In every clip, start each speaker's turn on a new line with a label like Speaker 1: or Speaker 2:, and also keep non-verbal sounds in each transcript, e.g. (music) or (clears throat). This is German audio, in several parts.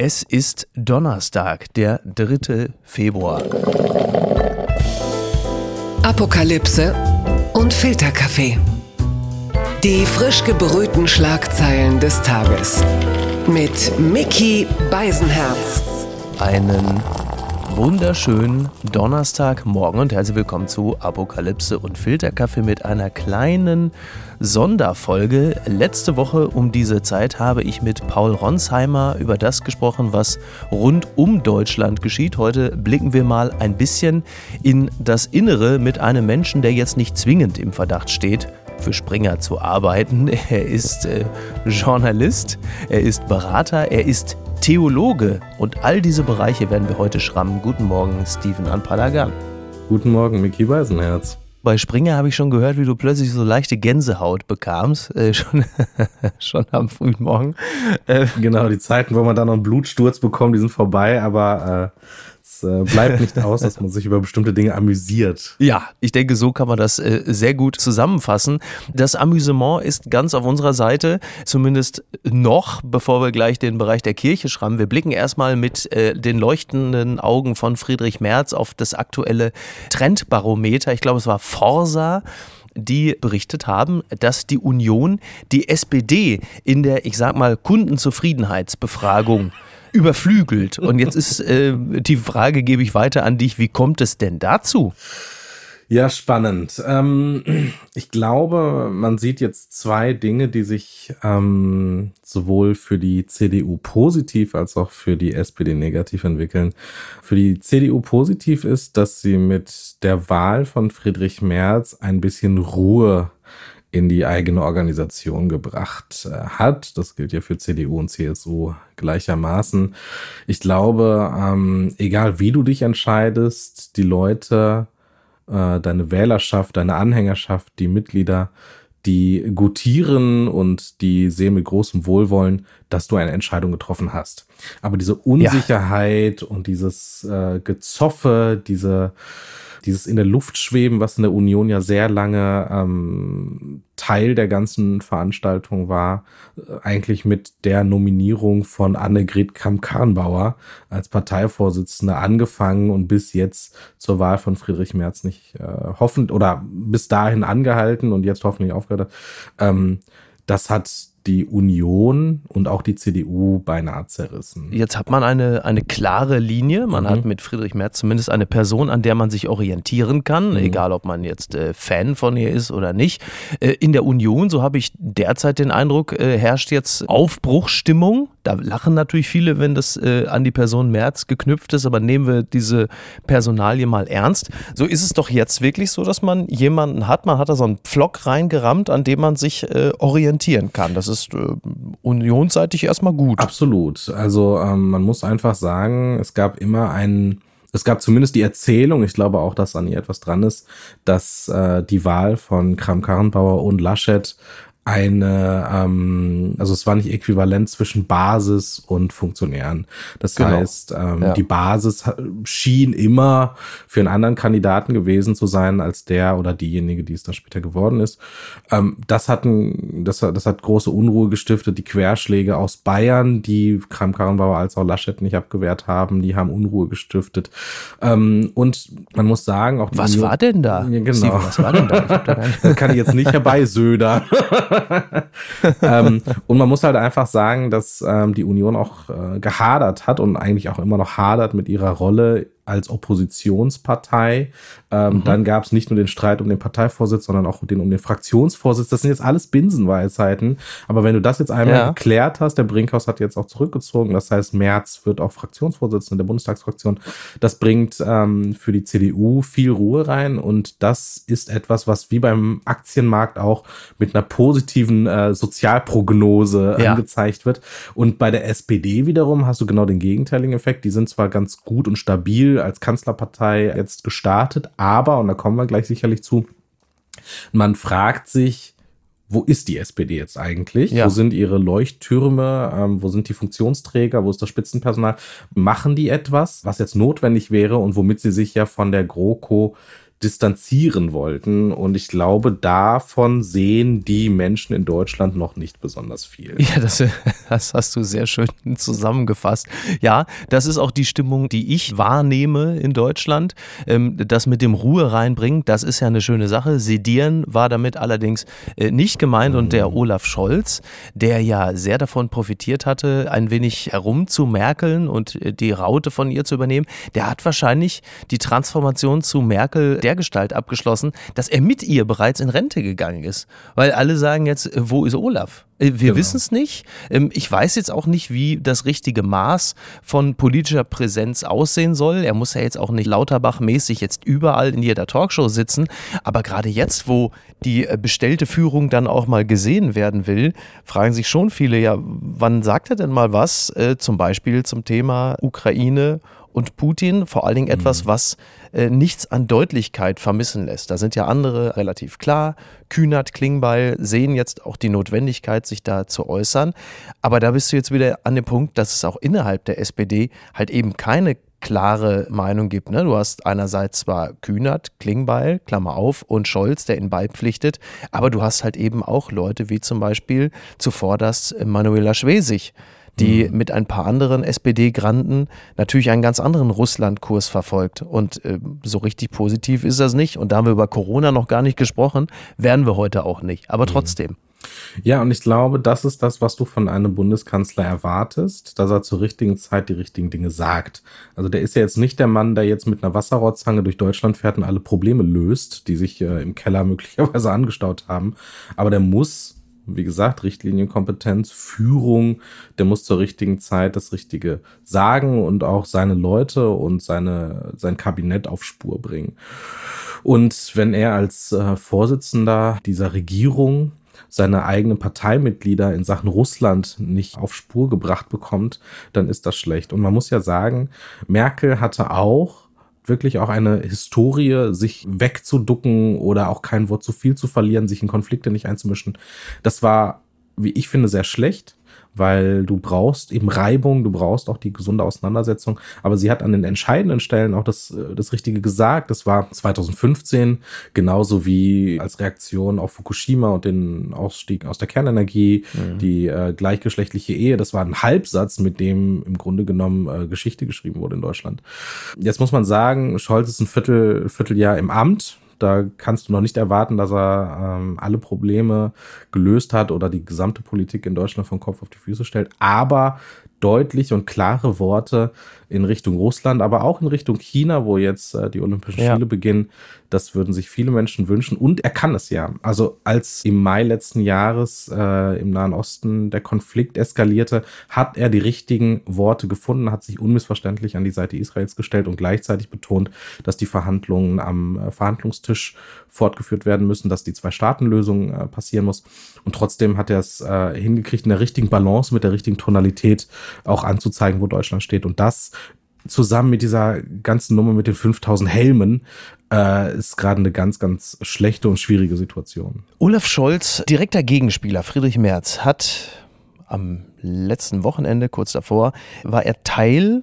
Speaker 1: Es ist Donnerstag, der 3. Februar.
Speaker 2: Apokalypse und Filterkaffee. Die frisch gebrühten Schlagzeilen des Tages. Mit Mickey Beisenherz.
Speaker 1: Einen wunderschönen Donnerstagmorgen und herzlich willkommen zu Apokalypse und Filterkaffee mit einer kleinen Sonderfolge. Letzte Woche um diese Zeit habe ich mit Paul Ronsheimer über das gesprochen, was rund um Deutschland geschieht. Heute blicken wir mal ein bisschen in das Innere mit einem Menschen, der jetzt nicht zwingend im Verdacht steht, für Springer zu arbeiten. (laughs) Er ist äh, Journalist, er ist Berater, er ist Theologe und all diese Bereiche werden wir heute schrammen. Guten Morgen, Steven Anpalagan.
Speaker 3: Guten Morgen, Mickey Beisenherz.
Speaker 1: Bei Springer habe ich schon gehört, wie du plötzlich so leichte Gänsehaut bekamst, äh, schon, (laughs) schon am frühen Morgen.
Speaker 3: Äh, genau, die Zeiten, wo man dann noch einen Blutsturz bekommt, die sind vorbei, aber äh, äh, bleibt nicht (laughs) aus, dass man sich über bestimmte Dinge amüsiert.
Speaker 1: Ja, ich denke, so kann man das äh, sehr gut zusammenfassen. Das Amüsement ist ganz auf unserer Seite, zumindest noch, bevor wir gleich den Bereich der Kirche schrammen. Wir blicken erstmal mit äh, den leuchtenden Augen von Friedrich Merz auf das aktuelle Trendbarometer. Ich glaube, es war Forsa die berichtet haben, dass die Union die SPD in der, ich sag mal, Kundenzufriedenheitsbefragung überflügelt. Und jetzt ist äh, die Frage, gebe ich weiter an dich, wie kommt es denn dazu?
Speaker 3: Ja, spannend. Ähm, ich glaube, man sieht jetzt zwei Dinge, die sich ähm, sowohl für die CDU positiv als auch für die SPD negativ entwickeln. Für die CDU positiv ist, dass sie mit der Wahl von Friedrich Merz ein bisschen Ruhe in die eigene Organisation gebracht äh, hat. Das gilt ja für CDU und CSU gleichermaßen. Ich glaube, ähm, egal wie du dich entscheidest, die Leute, äh, deine Wählerschaft, deine Anhängerschaft, die Mitglieder, die gutieren und die sehen mit großem Wohlwollen, dass du eine Entscheidung getroffen hast. Aber diese Unsicherheit ja. und dieses äh, Gezoffe, diese dieses in der Luft schweben, was in der Union ja sehr lange ähm, Teil der ganzen Veranstaltung war, äh, eigentlich mit der Nominierung von Annegret Kramp-Karrenbauer als Parteivorsitzende angefangen und bis jetzt zur Wahl von Friedrich Merz nicht äh, hoffend oder bis dahin angehalten und jetzt hoffentlich aufgehört hat. Ähm, das hat die Union und auch die CDU beinahe zerrissen.
Speaker 1: Jetzt hat man eine, eine klare Linie. Man mhm. hat mit Friedrich Merz zumindest eine Person, an der man sich orientieren kann, mhm. egal ob man jetzt äh, Fan von ihr ist oder nicht. Äh, in der Union, so habe ich derzeit den Eindruck, äh, herrscht jetzt Aufbruchsstimmung. Da lachen natürlich viele, wenn das äh, an die Person Merz geknüpft ist, aber nehmen wir diese Personalie mal ernst. So ist es doch jetzt wirklich so, dass man jemanden hat, man hat da so einen Pflock reingerammt, an dem man sich äh, orientieren kann. Das ist äh, unionsseitig erstmal gut.
Speaker 3: Absolut. Also ähm, man muss einfach sagen, es gab immer einen es gab zumindest die Erzählung, ich glaube auch, dass an ihr etwas dran ist, dass äh, die Wahl von Kram-Karrenbauer und Laschet eine, ähm, also es war nicht äquivalent zwischen Basis und Funktionären. Das genau. heißt, ähm, ja. die Basis schien immer für einen anderen Kandidaten gewesen zu sein als der oder diejenige, die es dann später geworden ist. Ähm, das hatten, das, das hat große Unruhe gestiftet. Die Querschläge aus Bayern, die Kram-Karrenbauer als auch Laschet nicht abgewehrt haben, die haben Unruhe gestiftet. Ähm, und man muss sagen, auch
Speaker 1: was war denn da?
Speaker 3: Ja, genau. Steven, was war denn da? (laughs) das kann ich jetzt nicht herbeisödern. (laughs) (laughs) ähm, und man muss halt einfach sagen, dass ähm, die Union auch äh, gehadert hat und eigentlich auch immer noch hadert mit ihrer Rolle als Oppositionspartei. Ähm, mhm. Dann gab es nicht nur den Streit um den Parteivorsitz, sondern auch den um den Fraktionsvorsitz. Das sind jetzt alles Binsenweisheiten. Aber wenn du das jetzt einmal ja. geklärt hast, der Brinkhaus hat jetzt auch zurückgezogen. Das heißt, März wird auch Fraktionsvorsitzender der Bundestagsfraktion. Das bringt ähm, für die CDU viel Ruhe rein. Und das ist etwas, was wie beim Aktienmarkt auch mit einer positiven äh, Sozialprognose ja. angezeigt wird. Und bei der SPD wiederum hast du genau den gegenteiligen Effekt. Die sind zwar ganz gut und stabil als Kanzlerpartei jetzt gestartet, aber, und da kommen wir gleich sicherlich zu, man fragt sich, wo ist die SPD jetzt eigentlich? Ja. Wo sind ihre Leuchttürme? Ähm, wo sind die Funktionsträger? Wo ist das Spitzenpersonal? Machen die etwas, was jetzt notwendig wäre und womit sie sich ja von der GroKo distanzieren wollten. Und ich glaube, davon sehen die Menschen in Deutschland noch nicht besonders viel.
Speaker 1: Ja, das, (laughs) das hast du sehr schön zusammengefasst. Ja, das ist auch die Stimmung, die ich wahrnehme in Deutschland. Ähm, das mit dem Ruhe reinbringen, das ist ja eine schöne Sache. Sedieren war damit allerdings äh, nicht gemeint und der mhm. Olaf Scholz, der ja sehr davon profitiert hatte, ein wenig herumzumerkeln und äh, die Raute von ihr zu übernehmen, der hat wahrscheinlich die Transformation zu Merkel der Gestalt abgeschlossen, dass er mit ihr bereits in Rente gegangen ist. Weil alle sagen jetzt, äh, wo ist Olaf? Äh, wir genau. wissen es nicht. Ähm, ich weiß jetzt auch nicht, wie das richtige Maß von politischer Präsenz aussehen soll. Er muss ja jetzt auch nicht Lauterbach-mäßig jetzt überall in jeder Talkshow sitzen. Aber gerade jetzt, wo die äh, bestellte Führung dann auch mal gesehen werden will, fragen sich schon viele, ja, wann sagt er denn mal was? Zum Beispiel zum Thema Ukraine und Putin, vor allen Dingen etwas, mhm. was äh, nichts an Deutlichkeit vermissen lässt. Da sind ja andere relativ klar. Kühnert, Klingbeil sehen jetzt auch die Notwendigkeit, sich da zu äußern. Aber da bist du jetzt wieder an dem Punkt, dass es auch innerhalb der SPD halt eben keine klare Meinung gibt. Ne? Du hast einerseits zwar Kühnert, Klingbeil, Klammer auf, und Scholz, der ihn beipflichtet, aber du hast halt eben auch Leute wie zum Beispiel zuvorderst Manuela Schwesig, die mhm. mit ein paar anderen SPD-Granten natürlich einen ganz anderen Russland-Kurs verfolgt. Und äh, so richtig positiv ist das nicht. Und da haben wir über Corona noch gar nicht gesprochen, werden wir heute auch nicht. Aber mhm. trotzdem.
Speaker 3: Ja, und ich glaube, das ist das, was du von einem Bundeskanzler erwartest, dass er zur richtigen Zeit die richtigen Dinge sagt. Also der ist ja jetzt nicht der Mann, der jetzt mit einer Wasserrohrzange durch Deutschland fährt und alle Probleme löst, die sich äh, im Keller möglicherweise (laughs) angestaut haben. Aber der muss wie gesagt, Richtlinienkompetenz, Führung, der muss zur richtigen Zeit das Richtige sagen und auch seine Leute und seine, sein Kabinett auf Spur bringen. Und wenn er als äh, Vorsitzender dieser Regierung seine eigenen Parteimitglieder in Sachen Russland nicht auf Spur gebracht bekommt, dann ist das schlecht. Und man muss ja sagen, Merkel hatte auch wirklich auch eine Historie, sich wegzuducken oder auch kein Wort zu viel zu verlieren, sich in Konflikte nicht einzumischen. Das war, wie ich finde, sehr schlecht weil du brauchst eben Reibung, du brauchst auch die gesunde Auseinandersetzung. Aber sie hat an den entscheidenden Stellen auch das, äh, das Richtige gesagt. Das war 2015, genauso wie als Reaktion auf Fukushima und den Ausstieg aus der Kernenergie, mhm. die äh, gleichgeschlechtliche Ehe. Das war ein Halbsatz, mit dem im Grunde genommen äh, Geschichte geschrieben wurde in Deutschland. Jetzt muss man sagen, Scholz ist ein Viertel, Vierteljahr im Amt da kannst du noch nicht erwarten, dass er ähm, alle Probleme gelöst hat oder die gesamte Politik in Deutschland vom Kopf auf die Füße stellt. Aber deutliche und klare Worte in Richtung Russland, aber auch in Richtung China, wo jetzt äh, die Olympischen ja. Spiele beginnen. Das würden sich viele Menschen wünschen und er kann es ja. Also als im Mai letzten Jahres äh, im Nahen Osten der Konflikt eskalierte, hat er die richtigen Worte gefunden, hat sich unmissverständlich an die Seite Israels gestellt und gleichzeitig betont, dass die Verhandlungen am äh, Verhandlungstisch fortgeführt werden müssen, dass die Zwei-Staaten-Lösung äh, passieren muss. Und trotzdem hat er es äh, hingekriegt, in der richtigen Balance, mit der richtigen Tonalität auch anzuzeigen, wo Deutschland steht. Und das zusammen mit dieser ganzen Nummer mit den 5000 Helmen äh, ist gerade eine ganz, ganz schlechte und schwierige Situation.
Speaker 1: Olaf Scholz, direkter Gegenspieler Friedrich Merz, hat am letzten Wochenende, kurz davor, war er Teil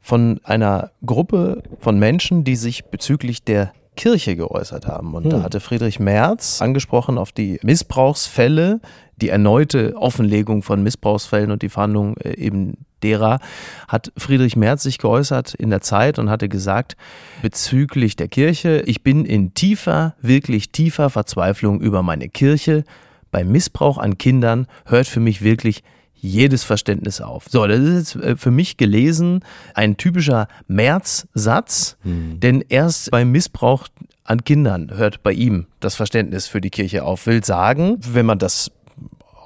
Speaker 1: von einer Gruppe von Menschen, die sich bezüglich der Kirche geäußert haben. Und hm. da hatte Friedrich Merz angesprochen auf die Missbrauchsfälle, die erneute Offenlegung von Missbrauchsfällen und die Verhandlung äh, eben derer, hat Friedrich Merz sich geäußert in der Zeit und hatte gesagt, bezüglich der Kirche, ich bin in tiefer, wirklich tiefer Verzweiflung über meine Kirche. Bei Missbrauch an Kindern hört für mich wirklich jedes Verständnis auf. So, das ist jetzt äh, für mich gelesen ein typischer März-Satz, mhm. denn erst beim Missbrauch an Kindern hört bei ihm das Verständnis für die Kirche auf. Will sagen, wenn man das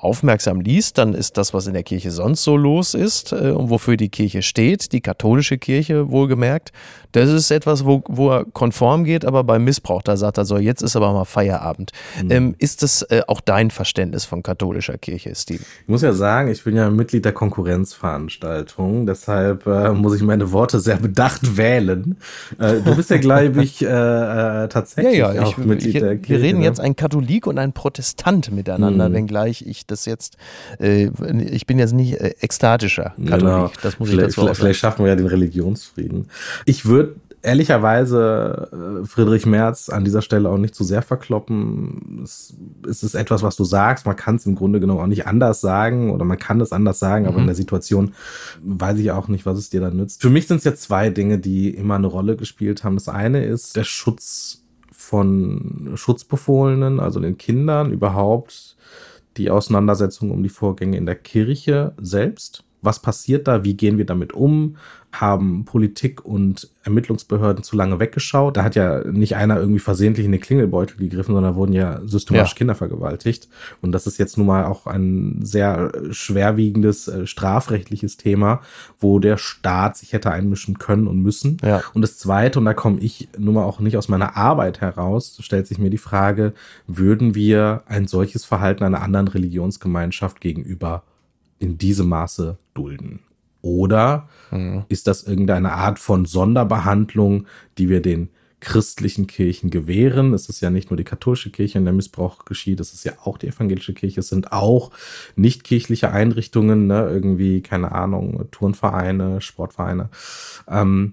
Speaker 1: aufmerksam liest, dann ist das, was in der Kirche sonst so los ist äh, und wofür die Kirche steht, die katholische Kirche wohlgemerkt, das ist etwas, wo, wo er konform geht, aber beim Missbrauch, da sagt er so, jetzt ist aber mal Feierabend. Mhm. Ähm, ist das äh, auch dein Verständnis von katholischer Kirche, Steve?
Speaker 3: Ich muss ja sagen, ich bin ja Mitglied der Konkurrenzveranstaltung, deshalb äh, muss ich meine Worte sehr bedacht wählen. Äh, du bist ja, glaube ich, äh, äh, tatsächlich ja, ja, auch ich, Mitglied ich, der Kirche.
Speaker 1: Wir reden ne? jetzt ein Katholik und ein Protestant miteinander, mhm. wenngleich ich das jetzt, äh, ich bin jetzt nicht ekstatischer Katholik, genau.
Speaker 3: das muss ich dazu vielleicht. Vielleicht schaffen wir ja den Religionsfrieden. Ich würde ehrlicherweise äh, Friedrich Merz an dieser Stelle auch nicht zu sehr verkloppen. Es, ist etwas, was du sagst. Man kann es im Grunde genommen auch nicht anders sagen oder man kann es anders sagen, mhm. aber in der Situation weiß ich auch nicht, was es dir dann nützt. Für mich sind es jetzt zwei Dinge, die immer eine Rolle gespielt haben. Das eine ist der Schutz von Schutzbefohlenen, also den Kindern überhaupt, die Auseinandersetzung um die Vorgänge in der Kirche selbst. Was passiert da, wie gehen wir damit um, haben Politik und Ermittlungsbehörden zu lange weggeschaut. Da hat ja nicht einer irgendwie versehentlich in den Klingelbeutel gegriffen, sondern wurden ja systematisch ja. Kinder vergewaltigt. Und das ist jetzt nun mal auch ein sehr schwerwiegendes äh, strafrechtliches Thema, wo der Staat sich hätte einmischen können und müssen. Ja. Und das Zweite, und da komme ich nun mal auch nicht aus meiner Arbeit heraus, stellt sich mir die Frage, würden wir ein solches Verhalten einer anderen Religionsgemeinschaft gegenüber in diesem Maße dulden? Oder mhm. ist das irgendeine Art von Sonderbehandlung, die wir den christlichen Kirchen gewähren? Es ist ja nicht nur die katholische Kirche, in der Missbrauch geschieht, es ist ja auch die evangelische Kirche, es sind auch nicht-kirchliche Einrichtungen, ne? irgendwie, keine Ahnung, Turnvereine, Sportvereine. Ähm,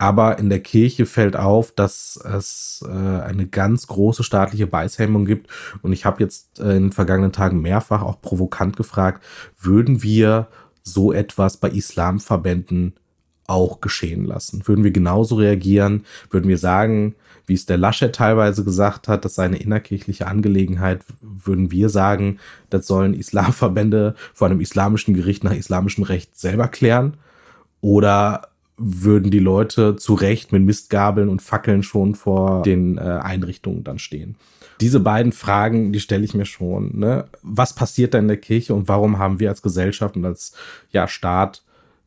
Speaker 3: aber in der Kirche fällt auf, dass es äh, eine ganz große staatliche Beißhemmung gibt. Und ich habe jetzt äh, in den vergangenen Tagen mehrfach auch provokant gefragt, würden wir so etwas bei Islamverbänden auch geschehen lassen? Würden wir genauso reagieren? Würden wir sagen, wie es der Laschet teilweise gesagt hat, das sei eine innerkirchliche Angelegenheit, würden wir sagen, das sollen Islamverbände vor einem islamischen Gericht nach islamischem Recht selber klären? Oder würden die Leute zu Recht mit Mistgabeln und Fackeln schon vor den äh, Einrichtungen dann stehen. Diese beiden Fragen, die stelle ich mir schon. Ne? Was passiert da in der Kirche und warum haben wir als Gesellschaft und als ja, Staat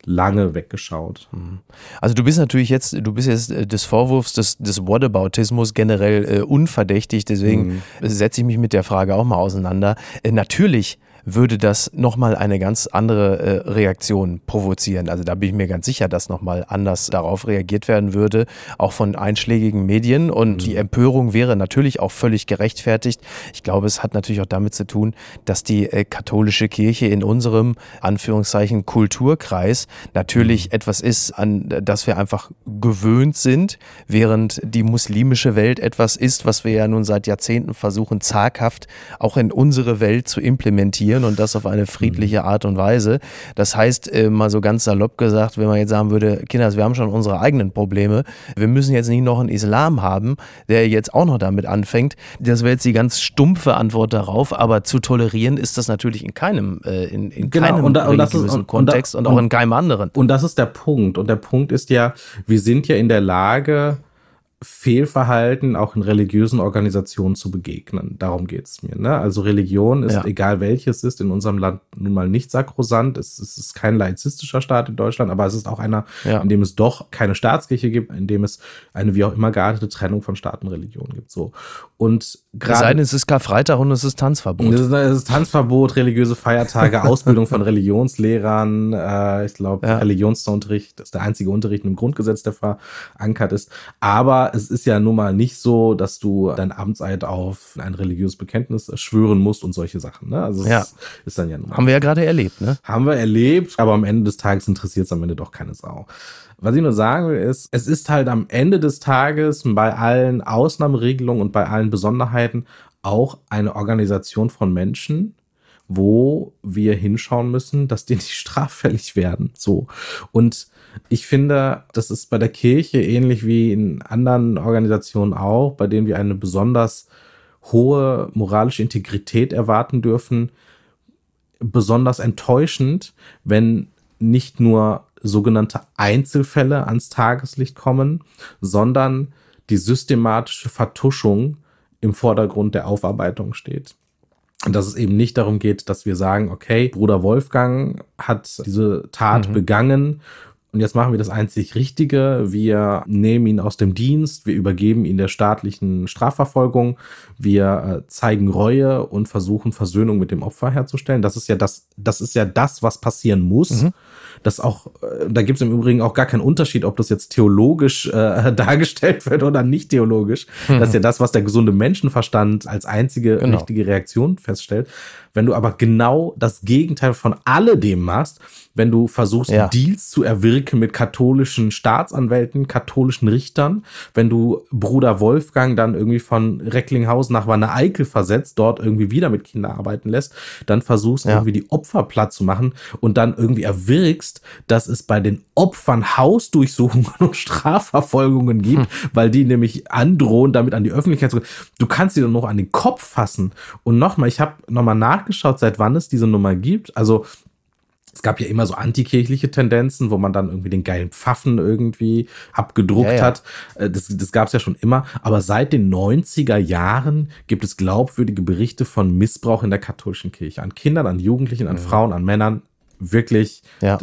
Speaker 3: lange weggeschaut. Mhm.
Speaker 1: Also du bist natürlich jetzt, du bist jetzt äh, des Vorwurfs des, des Whataboutismus generell äh, unverdächtig, deswegen mhm. setze ich mich mit der Frage auch mal auseinander. Äh, natürlich würde das nochmal eine ganz andere äh, Reaktion provozieren. Also da bin ich mir ganz sicher, dass nochmal anders darauf reagiert werden würde, auch von einschlägigen Medien. Und mhm. die Empörung wäre natürlich auch völlig gerechtfertigt. Ich glaube, es hat natürlich auch damit zu tun, dass die äh, katholische Kirche in unserem Anführungszeichen Kulturkreis natürlich mhm. etwas ist, an das wir einfach gewöhnt sind, während die muslimische Welt etwas ist, was wir ja nun seit Jahrzehnten versuchen, zaghaft auch in unsere Welt zu implementieren diskutieren und das auf eine friedliche mhm. Art und Weise. Das heißt, äh, mal so ganz salopp gesagt, wenn man jetzt sagen würde, Kinders, wir haben schon unsere eigenen Probleme, wir müssen jetzt nicht noch einen Islam haben, der jetzt auch noch damit anfängt. Das wäre jetzt die ganz stumpfe Antwort darauf, aber zu tolerieren ist das natürlich in keinem, äh, in, in genau, keinem und da, und religiösen ist, und, Kontext und, und, auch in keinem anderen.
Speaker 3: Und das ist der Punkt. Und der Punkt ist ja, wir sind ja in der Lage, Fehlverhalten auch in religiösen Organisationen zu begegnen. Darum geht es mir. Ne? Also Religion ist, ja. egal welches ist, in unserem Land nun mal nicht sakrosant. Es, es, ist kein laizistischer Staat in Deutschland, aber es ist auch einer, ja. in dem es doch keine Staatskirche gibt, in dem es eine wie auch immer geartete Trennung von Staat und Religion gibt. So. Und
Speaker 1: gerade. Es sei denn, es ist Karfreitag und es ist Tanzverbot.
Speaker 3: Es ist, es ist Tanzverbot, religiöse Feiertage, (laughs) Ausbildung von Religionslehrern. Äh, ich glaube, ja. Religionsunterricht ist der einzige Unterricht im Grundgesetz, der verankert ist. Aber es ist ja nun mal nicht so, dass du dein Amtseid auf ein religiöses Bekenntnis schwören musst und solche Sachen. Ne? Also
Speaker 1: ja. ist dann ja nun mal. Haben wir ja gerade erlebt, ne?
Speaker 3: Haben wir erlebt, aber am Ende des Tages interessiert es am Ende doch keine Sau. Was ich nur sagen will, ist, es ist halt am Ende des Tages bei allen Ausnahmeregelungen und bei allen Besonderheiten auch eine Organisation von Menschen, wo wir hinschauen müssen, dass die nicht (laughs) straffällig werden. So. Und ich finde, das ist bei der Kirche ähnlich wie in anderen Organisationen auch, bei denen wir eine besonders hohe moralische Integrität erwarten dürfen, besonders enttäuschend, wenn nicht nur sogenannte Einzelfälle ans Tageslicht kommen, sondern die systematische Vertuschung im Vordergrund der Aufarbeitung steht. Und dass es eben nicht darum geht, dass wir sagen, okay, Bruder Wolfgang hat diese Tat mhm. begangen und jetzt machen wir das einzig Richtige. Wir nehmen ihn aus dem Dienst, wir übergeben ihn der staatlichen Strafverfolgung, wir äh, zeigen Reue und versuchen Versöhnung mit dem Opfer herzustellen. Das ist ja das, das ist ja das, was passieren muss. Mhm. Das auch, äh, da gibt es im Übrigen auch gar keinen Unterschied, ob das jetzt theologisch äh, (laughs) dargestellt wird oder nicht theologisch. Mhm. Das ist ja das, was der gesunde Menschenverstand als einzige genau. richtige Reaktion feststellt. Wenn du aber genau das Gegenteil von alledem machst, wenn du versuchst, ja. Deals zu erwirken, Stricke mit katholischen Staatsanwälten, katholischen Richtern. Wenn du Bruder Wolfgang dann irgendwie von Recklinghausen nach Wanne Eickel versetzt, dort irgendwie wieder mit Kindern arbeiten lässt, dann versuchst ja. irgendwie die Opfer platt zu machen und dann irgendwie erwirkst, dass es bei den Opfern Hausdurchsuchungen (laughs) und Strafverfolgungen gibt, hm. weil die nämlich androhen, damit an die Öffentlichkeit zu gehen. Du kannst dir dann noch an den Kopf fassen. Und nochmal, ich habe nochmal nachgeschaut, seit wann es diese Nummer gibt. Also es gab ja immer so antikirchliche Tendenzen, wo man dann irgendwie den geilen Pfaffen irgendwie abgedruckt ja, ja. hat. Äh, das, das gab es ja schon immer. Aber seit den 90er Jahren gibt es glaubwürdige Berichte von Missbrauch in der katholischen Kirche. An Kindern, an Jugendlichen, an ja. Frauen, an Männern. Wirklich. Ja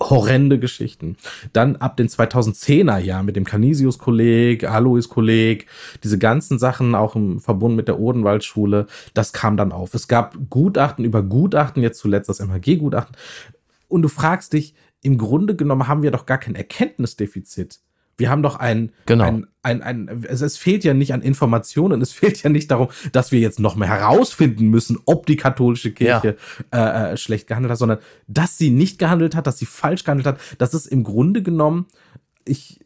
Speaker 3: horrende Geschichten. Dann ab den 2010er Jahren mit dem Canisius-Kolleg, Alois-Kolleg, diese ganzen Sachen auch im Verbund mit der Odenwaldschule, das kam dann auf. Es gab Gutachten über Gutachten, jetzt zuletzt das MHG-Gutachten. Und du fragst dich, im Grunde genommen haben wir doch gar kein Erkenntnisdefizit. Wir haben doch ein, genau. ein, ein, ein, es, es fehlt ja nicht an Informationen, es (laughs) fehlt ja nicht darum, dass wir jetzt noch mehr herausfinden müssen, ob die katholische Kirche ja. äh, äh schlecht gehandelt hat, sondern dass sie nicht gehandelt hat, dass sie falsch gehandelt hat. Das ist im Grunde genommen, ich,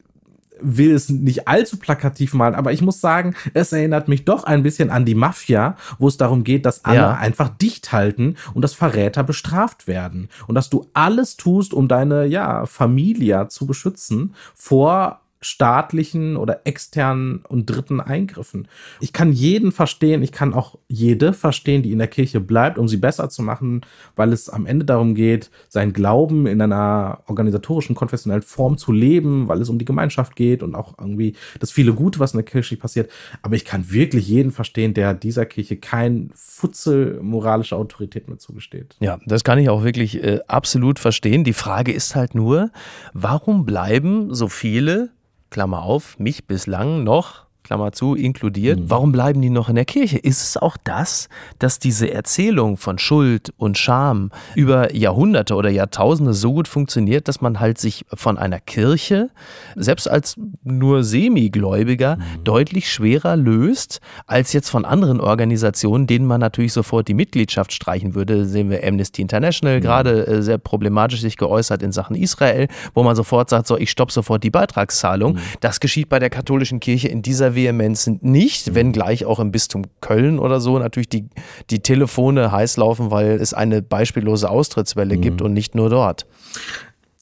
Speaker 3: will es nicht allzu plakativ malen, aber ich muss sagen, es erinnert mich doch ein bisschen an die Mafia, wo es darum geht, dass alle ja. einfach dicht halten und dass Verräter bestraft werden und dass du alles tust, um deine ja Familie zu beschützen vor staatlichen oder externen und dritten Eingriffen. Ich kann jeden verstehen, ich kann auch jede verstehen, die in der Kirche bleibt, um sie besser zu machen, weil es am Ende darum geht, seinen Glauben in einer organisatorischen, konfessionellen Form zu leben, weil es um die Gemeinschaft geht und auch irgendwie das viele Gute, was in der Kirche passiert. Aber ich kann wirklich jeden verstehen, der dieser Kirche kein Futzel moralische Autorität mehr zugesteht.
Speaker 1: Ja, das kann ich auch wirklich äh, absolut verstehen. Die Frage ist halt nur, warum bleiben so viele Klammer auf, mich bislang noch Klammer zu, inkludiert. Mhm. Warum bleiben die noch in der Kirche? Ist es auch das, dass diese Erzählung von Schuld und Scham über Jahrhunderte oder Jahrtausende so gut funktioniert, dass man halt sich von einer Kirche, selbst als nur Semigläubiger, mhm. deutlich schwerer löst, als jetzt von anderen Organisationen, denen man natürlich sofort die Mitgliedschaft streichen würde. Sehen wir Amnesty International mhm. gerade äh, sehr problematisch sich geäußert in Sachen Israel, wo man sofort sagt, so, ich stoppe sofort die Beitragszahlung. Mhm. Das geschieht bei der katholischen Kirche in dieser Vehemenz nicht, wenngleich auch im Bistum Köln oder so natürlich die, die Telefone heiß laufen, weil es eine beispiellose Austrittswelle mhm. gibt und nicht nur dort.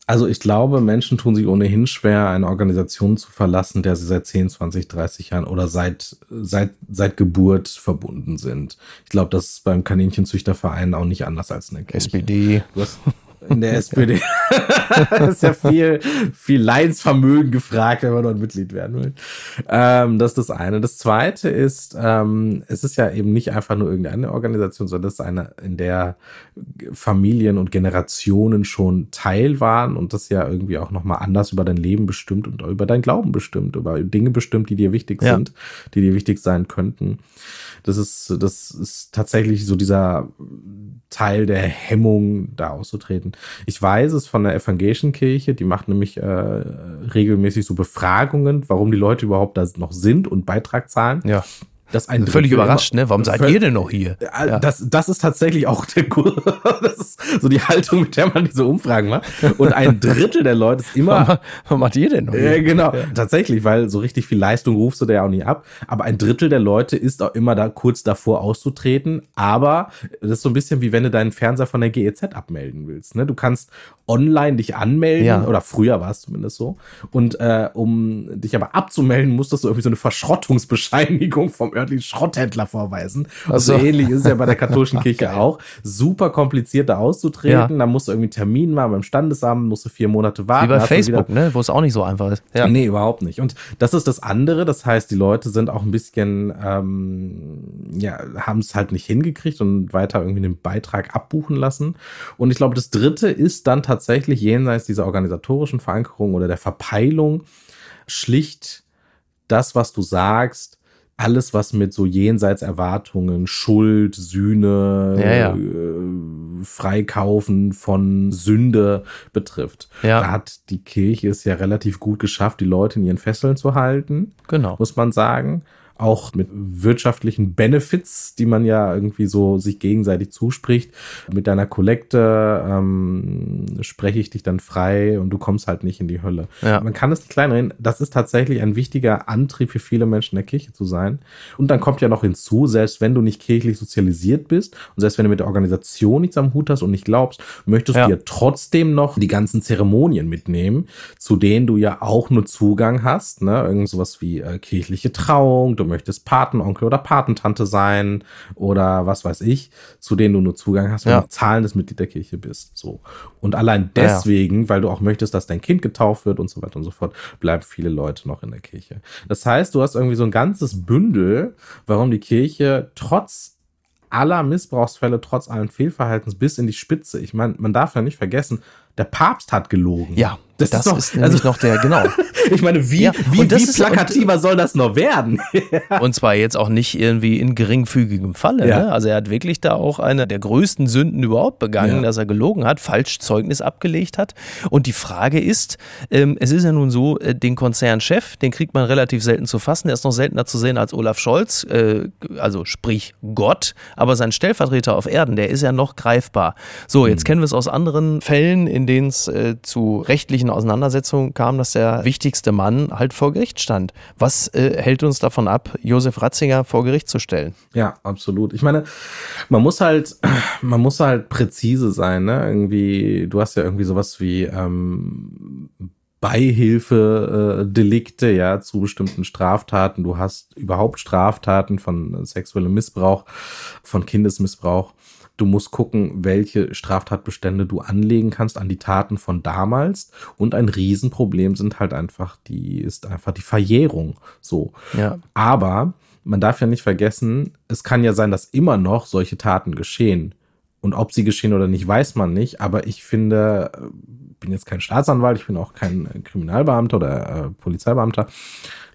Speaker 3: Also ich glaube, Menschen tun sich ohnehin schwer, eine Organisation zu verlassen, der sie seit 10, 20, 30 Jahren oder seit, seit, seit Geburt verbunden sind. Ich glaube, das ist beim Kaninchenzüchterverein auch nicht anders als in der
Speaker 1: Kirche. SPD.
Speaker 3: Du hast, in der SPD. (laughs) das ist ja viel, viel Leinsvermögen gefragt, wenn man dort Mitglied werden will. Ähm, das ist das eine. Das zweite ist, ähm, es ist ja eben nicht einfach nur irgendeine Organisation, sondern das ist eine, in der Familien und Generationen schon Teil waren und das ja irgendwie auch nochmal anders über dein Leben bestimmt und über dein Glauben bestimmt, über Dinge bestimmt, die dir wichtig ja. sind, die dir wichtig sein könnten. Das ist, das ist tatsächlich so dieser Teil der Hemmung, da auszutreten. Ich weiß es von der evangelischen Kirche, die macht nämlich äh, regelmäßig so Befragungen, warum die Leute überhaupt da noch sind und Beitrag zahlen.
Speaker 1: Ja dass ein Völlig überrascht, ne? Warum seid ihr denn noch hier?
Speaker 3: Ja. Das, das ist tatsächlich auch der (laughs) Das ist so die Haltung, mit der man diese Umfragen macht. Und ein Drittel der Leute ist immer. (laughs)
Speaker 1: Warum macht ihr denn noch hier?
Speaker 3: Äh, genau, ja. tatsächlich, weil so richtig viel Leistung rufst du da ja auch nicht ab. Aber ein Drittel der Leute ist auch immer da kurz davor auszutreten. Aber das ist so ein bisschen wie wenn du deinen Fernseher von der GEZ abmelden willst. Ne? Du kannst online dich anmelden, ja. oder früher war es zumindest so. Und äh, um dich aber abzumelden, musstest du irgendwie so eine Verschrottungsbescheinigung vom örtlichen Schrotthändler vorweisen. Und so. ähnlich ist es ja bei der (laughs) katholischen Kirche auch. Super kompliziert da auszutreten. Ja. Da musst du irgendwie einen Termin machen beim Standesamt, musst du vier Monate warten.
Speaker 1: Wie bei Facebook, ne? wo es auch nicht so einfach ist.
Speaker 3: Ja. Nee, überhaupt nicht. Und das ist das andere. Das heißt, die Leute sind auch ein bisschen, ähm, ja, haben es halt nicht hingekriegt und weiter irgendwie einen Beitrag abbuchen lassen. Und ich glaube, das dritte ist dann tatsächlich jenseits dieser organisatorischen Verankerung oder der Verpeilung schlicht das, was du sagst, alles, was mit so jenseits Erwartungen, Schuld, Sühne, ja, ja. Äh, Freikaufen von Sünde betrifft. Ja. Da hat die Kirche es ja relativ gut geschafft, die Leute in ihren Fesseln zu halten.
Speaker 1: Genau.
Speaker 3: Muss man sagen. Auch mit wirtschaftlichen Benefits, die man ja irgendwie so sich gegenseitig zuspricht. Mit deiner Kollekte ähm, spreche ich dich dann frei und du kommst halt nicht in die Hölle. Ja. Man kann es nicht kleinreden. Das ist tatsächlich ein wichtiger Antrieb für viele Menschen in der Kirche zu sein. Und dann kommt ja noch hinzu, selbst wenn du nicht kirchlich sozialisiert bist und selbst wenn du mit der Organisation nichts am Hut hast und nicht glaubst, möchtest ja. du ja trotzdem noch die ganzen Zeremonien mitnehmen, zu denen du ja auch nur Zugang hast. Ne? Irgend sowas wie äh, kirchliche Trauung, du möchtest Patenonkel oder Patentante sein oder was weiß ich, zu denen du nur Zugang hast, wenn ja. du zahlendes Mitglied der Kirche bist. So. Und allein deswegen, ja. weil du auch möchtest, dass dein Kind getauft wird und so weiter und so fort, bleiben viele Leute noch in der Kirche. Das heißt, du hast irgendwie so ein ganzes Bündel, warum die Kirche trotz aller Missbrauchsfälle, trotz allen Fehlverhaltens bis in die Spitze. Ich meine, man darf ja nicht vergessen, der Papst hat gelogen.
Speaker 1: Ja, das, das ist, doch, ist also, noch der, genau. (laughs)
Speaker 3: ich meine, wie, ja, wie, wie plakativer und, soll das noch werden? (laughs)
Speaker 1: und zwar jetzt auch nicht irgendwie in geringfügigem Falle. Ja. Ne? Also er hat wirklich da auch eine der größten Sünden überhaupt begangen, ja. dass er gelogen hat, falsch Zeugnis abgelegt hat. Und die Frage ist, ähm, es ist ja nun so, äh, den Konzernchef, den kriegt man relativ selten zu fassen. Der ist noch seltener zu sehen als Olaf Scholz, äh, also sprich Gott. Aber sein Stellvertreter auf Erden, der ist ja noch greifbar. So, jetzt hm. kennen wir es aus anderen Fällen, in denen es äh, zu rechtlichen in Auseinandersetzung kam, dass der wichtigste Mann halt vor Gericht stand. Was äh, hält uns davon ab, Josef Ratzinger vor Gericht zu stellen?
Speaker 3: Ja, absolut. Ich meine, man muss halt, (clears throat) man muss halt präzise sein, ne? Irgendwie, du hast ja irgendwie sowas wie ähm, Beihilfe-Delikte, ja, zu bestimmten Straftaten. Du hast überhaupt Straftaten von sexuellem Missbrauch, von Kindesmissbrauch. Du musst gucken, welche Straftatbestände du anlegen kannst an die Taten von damals. Und ein Riesenproblem sind halt einfach die, ist einfach die Verjährung. So. Ja. Aber man darf ja nicht vergessen, es kann ja sein, dass immer noch solche Taten geschehen. Und ob sie geschehen oder nicht, weiß man nicht. Aber ich finde, bin jetzt kein Staatsanwalt, ich bin auch kein Kriminalbeamter oder äh, Polizeibeamter.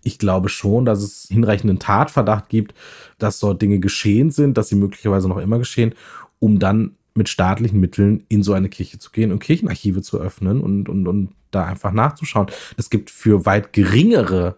Speaker 3: Ich glaube schon, dass es hinreichenden Tatverdacht gibt, dass dort Dinge geschehen sind, dass sie möglicherweise noch immer geschehen um dann mit staatlichen Mitteln in so eine Kirche zu gehen und Kirchenarchive zu öffnen und, und, und da einfach nachzuschauen. Es gibt für weit geringere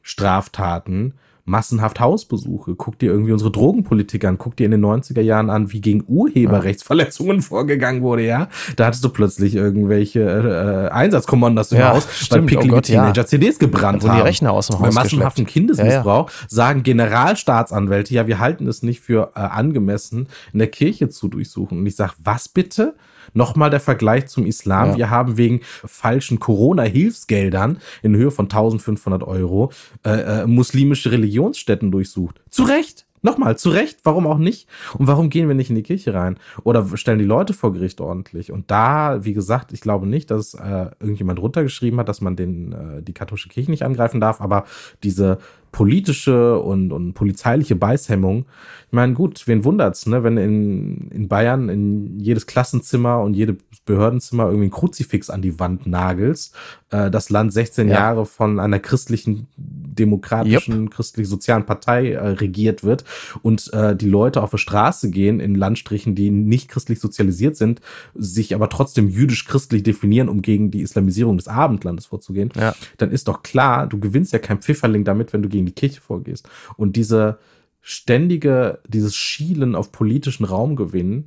Speaker 3: Straftaten massenhaft Hausbesuche. Guck dir irgendwie unsere Drogenpolitik an. Guck dir in den 90er Jahren an, wie gegen Urheberrechtsverletzungen (laughs) vorgegangen wurde, ja. Da hattest du plötzlich irgendwelche äh, Einsatzkommandos im ja, Haus,
Speaker 1: stimmt, weil pickelige oh Gott, Teenager ja.
Speaker 3: CDs gebrannt haben.
Speaker 1: die Rechner aus dem Haus
Speaker 3: Bei massenhaftem Kindesmissbrauch ja, sagen Generalstaatsanwälte, ja, wir halten es nicht für äh, angemessen, in der Kirche zu durchsuchen. Und ich sage, was bitte? Nochmal der Vergleich zum Islam. Ja. Wir haben wegen falschen Corona-Hilfsgeldern in Höhe von 1500 Euro äh, äh, muslimische Religionsstätten durchsucht. Zu Recht. Nochmal, zu Recht, warum auch nicht? Und warum gehen wir nicht in die Kirche rein? Oder stellen die Leute vor Gericht ordentlich? Und da, wie gesagt, ich glaube nicht, dass äh, irgendjemand runtergeschrieben hat, dass man den, äh, die katholische Kirche nicht angreifen darf, aber diese politische und, und polizeiliche Beißhemmung. Ich meine, gut, wen wundert's, ne? wenn in, in Bayern in jedes Klassenzimmer und jede Behördenzimmer irgendwie ein Kruzifix an die Wand nagelst, äh, das Land 16 ja. Jahre von einer christlichen, demokratischen, yep. christlich-sozialen Partei äh, regiert wird und äh, die Leute auf die Straße gehen in Landstrichen, die nicht christlich sozialisiert sind, sich aber trotzdem jüdisch-christlich definieren, um gegen die Islamisierung des Abendlandes vorzugehen, ja. dann ist doch klar, du gewinnst ja kein Pfifferling damit, wenn du gegen die Kirche vorgehst. Und diese ständige, dieses Schielen auf politischen Raumgewinn,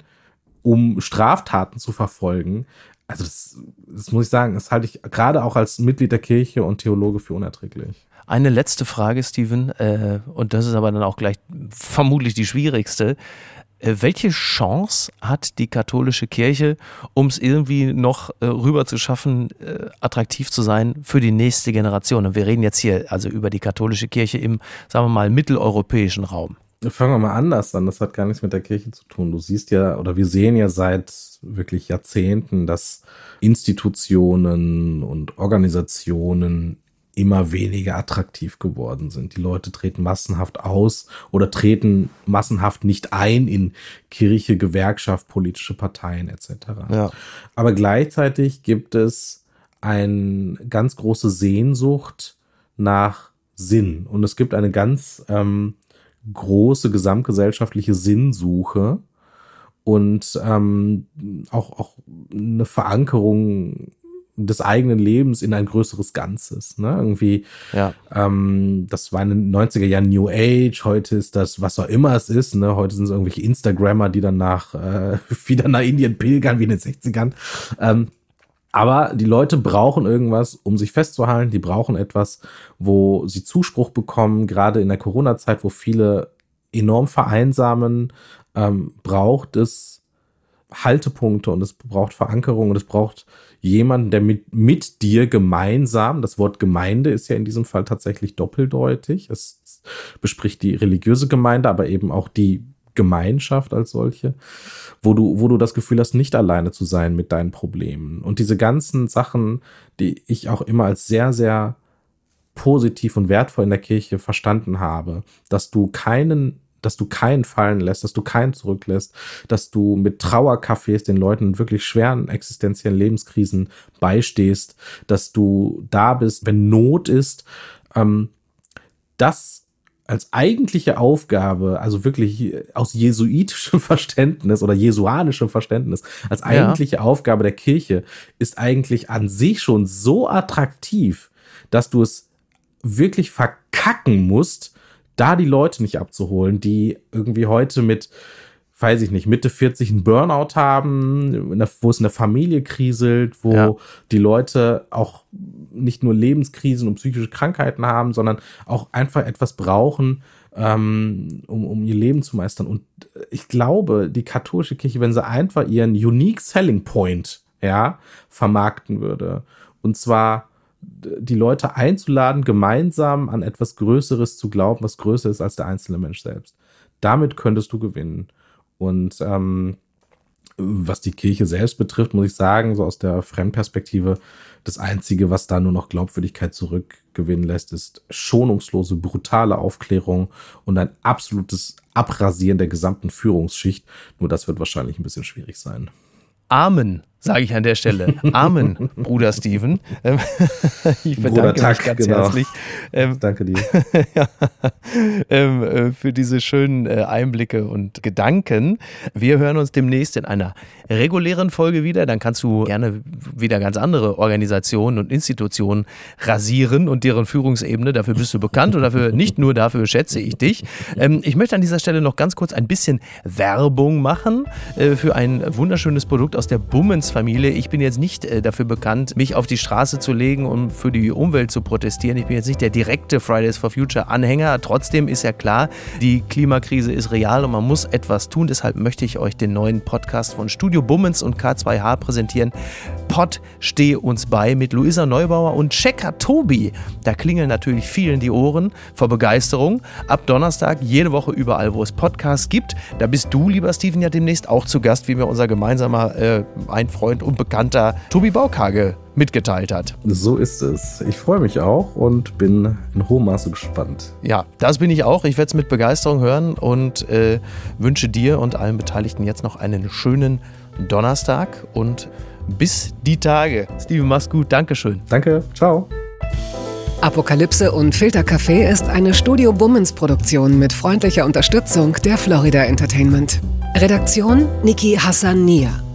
Speaker 3: um Straftaten zu verfolgen, also das, das muss ich sagen, das halte ich gerade auch als Mitglied der Kirche und Theologe für unerträglich.
Speaker 1: Eine letzte Frage, Steven, äh, und das ist aber dann auch gleich vermutlich die schwierigste. Äh, welche Chance hat die katholische Kirche, um es irgendwie noch äh, rüber zu schaffen, äh, attraktiv zu sein für die nächste Generation? Und wir reden jetzt hier also über die katholische Kirche im, sagen wir mal, mitteleuropäischen Raum.
Speaker 3: Fangen wir mal anders an. Das hat gar nichts mit der Kirche zu tun. Du siehst ja, oder wir sehen ja seit wirklich Jahrzehnten, dass Institutionen und Organisationen immer weniger attraktiv geworden sind. Die Leute treten massenhaft aus oder treten massenhaft nicht ein in Kirche, Gewerkschaft, politische Parteien etc. Ja. Aber gleichzeitig gibt es eine ganz große Sehnsucht nach Sinn und es gibt eine ganz ähm, große gesamtgesellschaftliche Sinnsuche und ähm, auch, auch eine Verankerung des eigenen Lebens in ein größeres Ganzes. Ne? Irgendwie, ja. ähm, das war in den 90er Jahren New Age, heute ist das, was auch immer es ist. Ne? Heute sind es irgendwelche Instagrammer, die dann nach, äh, (laughs) wieder nach Indien pilgern, wie in den 60ern. Ähm, aber die Leute brauchen irgendwas, um sich festzuhalten. Die brauchen etwas, wo sie Zuspruch bekommen, gerade in der Corona-Zeit, wo viele enorm vereinsamen, ähm, braucht es Haltepunkte und es braucht Verankerung und es braucht jemanden, der mit, mit dir gemeinsam, das Wort Gemeinde ist ja in diesem Fall tatsächlich doppeldeutig. Es bespricht die religiöse Gemeinde, aber eben auch die Gemeinschaft als solche, wo du, wo du das Gefühl hast, nicht alleine zu sein mit deinen Problemen. Und diese ganzen Sachen, die ich auch immer als sehr, sehr positiv und wertvoll in der Kirche verstanden habe, dass du keinen dass du keinen fallen lässt, dass du keinen zurücklässt, dass du mit Trauercafés den Leuten in wirklich schweren existenziellen Lebenskrisen beistehst, dass du da bist, wenn Not ist. Ähm, das als eigentliche Aufgabe, also wirklich aus jesuitischem (laughs) Verständnis oder jesuanischem Verständnis, als eigentliche ja. Aufgabe der Kirche ist eigentlich an sich schon so attraktiv, dass du es wirklich verkacken musst, da die Leute nicht abzuholen, die irgendwie heute mit, weiß ich nicht, Mitte 40 einen Burnout haben, wo es in der Familie kriselt, wo ja. die Leute auch nicht nur Lebenskrisen und psychische Krankheiten haben, sondern auch einfach etwas brauchen, ähm, um, um ihr Leben zu meistern. Und ich glaube, die katholische Kirche, wenn sie einfach ihren Unique Selling Point ja, vermarkten würde, und zwar die Leute einzuladen, gemeinsam an etwas Größeres zu glauben, was größer ist als der einzelne Mensch selbst. Damit könntest du gewinnen. Und ähm, was die Kirche selbst betrifft, muss ich sagen, so aus der Fremdperspektive, das Einzige, was da nur noch Glaubwürdigkeit zurückgewinnen lässt, ist schonungslose, brutale Aufklärung und ein absolutes Abrasieren der gesamten Führungsschicht. Nur das wird wahrscheinlich ein bisschen schwierig sein.
Speaker 1: Amen sage ich an der Stelle. (laughs) Amen, Bruder Steven. Ähm, (laughs) ich bedanke Bruder mich ganz genau. herzlich.
Speaker 3: Ähm, Danke dir. (laughs)
Speaker 1: ja, ähm, äh, für diese schönen äh, Einblicke und Gedanken. Wir hören uns demnächst in einer regulären Folge wieder. Dann kannst du gerne wieder ganz andere Organisationen und Institutionen rasieren und deren Führungsebene. Dafür bist du bekannt und dafür nicht nur dafür schätze ich dich. Ähm, ich möchte an dieser Stelle noch ganz kurz ein bisschen Werbung machen äh, für ein wunderschönes Produkt aus der Bummens Familie. Ich bin jetzt nicht äh, dafür bekannt, mich auf die Straße zu legen und für die Umwelt zu protestieren. Ich bin jetzt nicht der direkte Fridays for Future Anhänger. Trotzdem ist ja klar, die Klimakrise ist real und man muss etwas tun. Deshalb möchte ich euch den neuen Podcast von Studio Bummens und K2H präsentieren. Pott steh uns bei mit Luisa Neubauer und Checker Tobi. Da klingeln natürlich vielen die Ohren vor Begeisterung. Ab Donnerstag jede Woche überall, wo es Podcasts gibt. Da bist du, lieber Steven, ja demnächst auch zu Gast, wie mir unser gemeinsamer äh, ein Freund und Bekannter Tobi Baukage mitgeteilt hat.
Speaker 3: So ist es. Ich freue mich auch und bin in hohem Maße gespannt.
Speaker 1: Ja, das bin ich auch. Ich werde es mit Begeisterung hören und äh, wünsche dir und allen Beteiligten jetzt noch einen schönen Donnerstag und bis die Tage. Steven, mach's gut. Dankeschön.
Speaker 3: Danke. Ciao.
Speaker 2: Apokalypse und Filtercafé ist eine Studio Bummens Produktion mit freundlicher Unterstützung der Florida Entertainment. Redaktion Niki Hassania.